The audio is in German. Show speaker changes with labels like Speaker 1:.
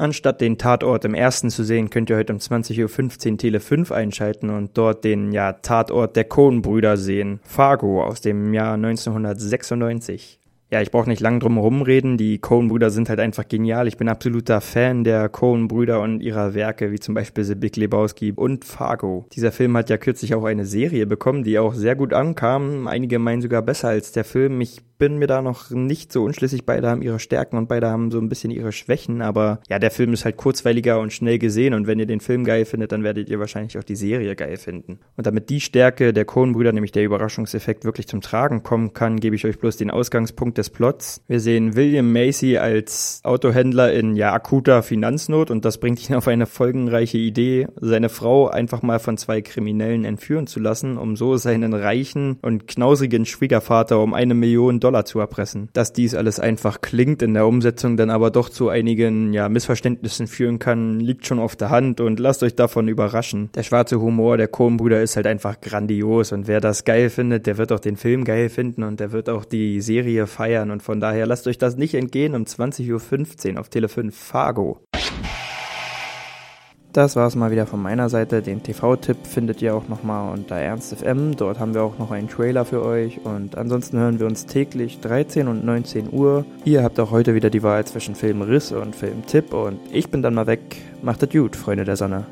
Speaker 1: Anstatt den Tatort im ersten zu sehen, könnt ihr heute um 20.15 Uhr Tele 5 einschalten und dort den ja, Tatort der Coen-Brüder sehen. Fargo aus dem Jahr 1996 ja, ich brauche nicht lang drum herum reden. Die Coen-Brüder sind halt einfach genial. Ich bin absoluter Fan der Coen-Brüder und ihrer Werke, wie zum Beispiel The Big Lebowski und Fargo. Dieser Film hat ja kürzlich auch eine Serie bekommen, die auch sehr gut ankam. Einige meinen sogar besser als der Film. Ich bin mir da noch nicht so unschlüssig. Beide haben ihre Stärken und beide haben so ein bisschen ihre Schwächen. Aber ja, der Film ist halt kurzweiliger und schnell gesehen. Und wenn ihr den Film geil findet, dann werdet ihr wahrscheinlich auch die Serie geil finden. Und damit die Stärke der Coen-Brüder, nämlich der Überraschungseffekt, wirklich zum Tragen kommen kann, gebe ich euch bloß den Ausgangspunkt des Plots. Wir sehen William Macy als Autohändler in ja akuter Finanznot und das bringt ihn auf eine folgenreiche Idee, seine Frau einfach mal von zwei Kriminellen entführen zu lassen, um so seinen reichen und knausrigen Schwiegervater um eine Million Dollar Dollar zu erpressen. Dass dies alles einfach klingt, in der Umsetzung dann aber doch zu einigen ja, Missverständnissen führen kann, liegt schon auf der Hand und lasst euch davon überraschen. Der schwarze Humor der Coen-Brüder ist halt einfach grandios und wer das geil findet, der wird auch den Film geil finden und der wird auch die Serie feiern und von daher lasst euch das nicht entgehen um 20.15 Uhr auf Tele 5 Fargo. Das war es mal wieder von meiner Seite. Den TV-Tipp findet ihr auch nochmal unter Ernst.fm. Dort haben wir auch noch einen Trailer für euch. Und ansonsten hören wir uns täglich 13 und 19 Uhr. Ihr habt auch heute wieder die Wahl zwischen Filmriss und Filmtipp. Und ich bin dann mal weg. Macht es gut, Freunde der Sonne.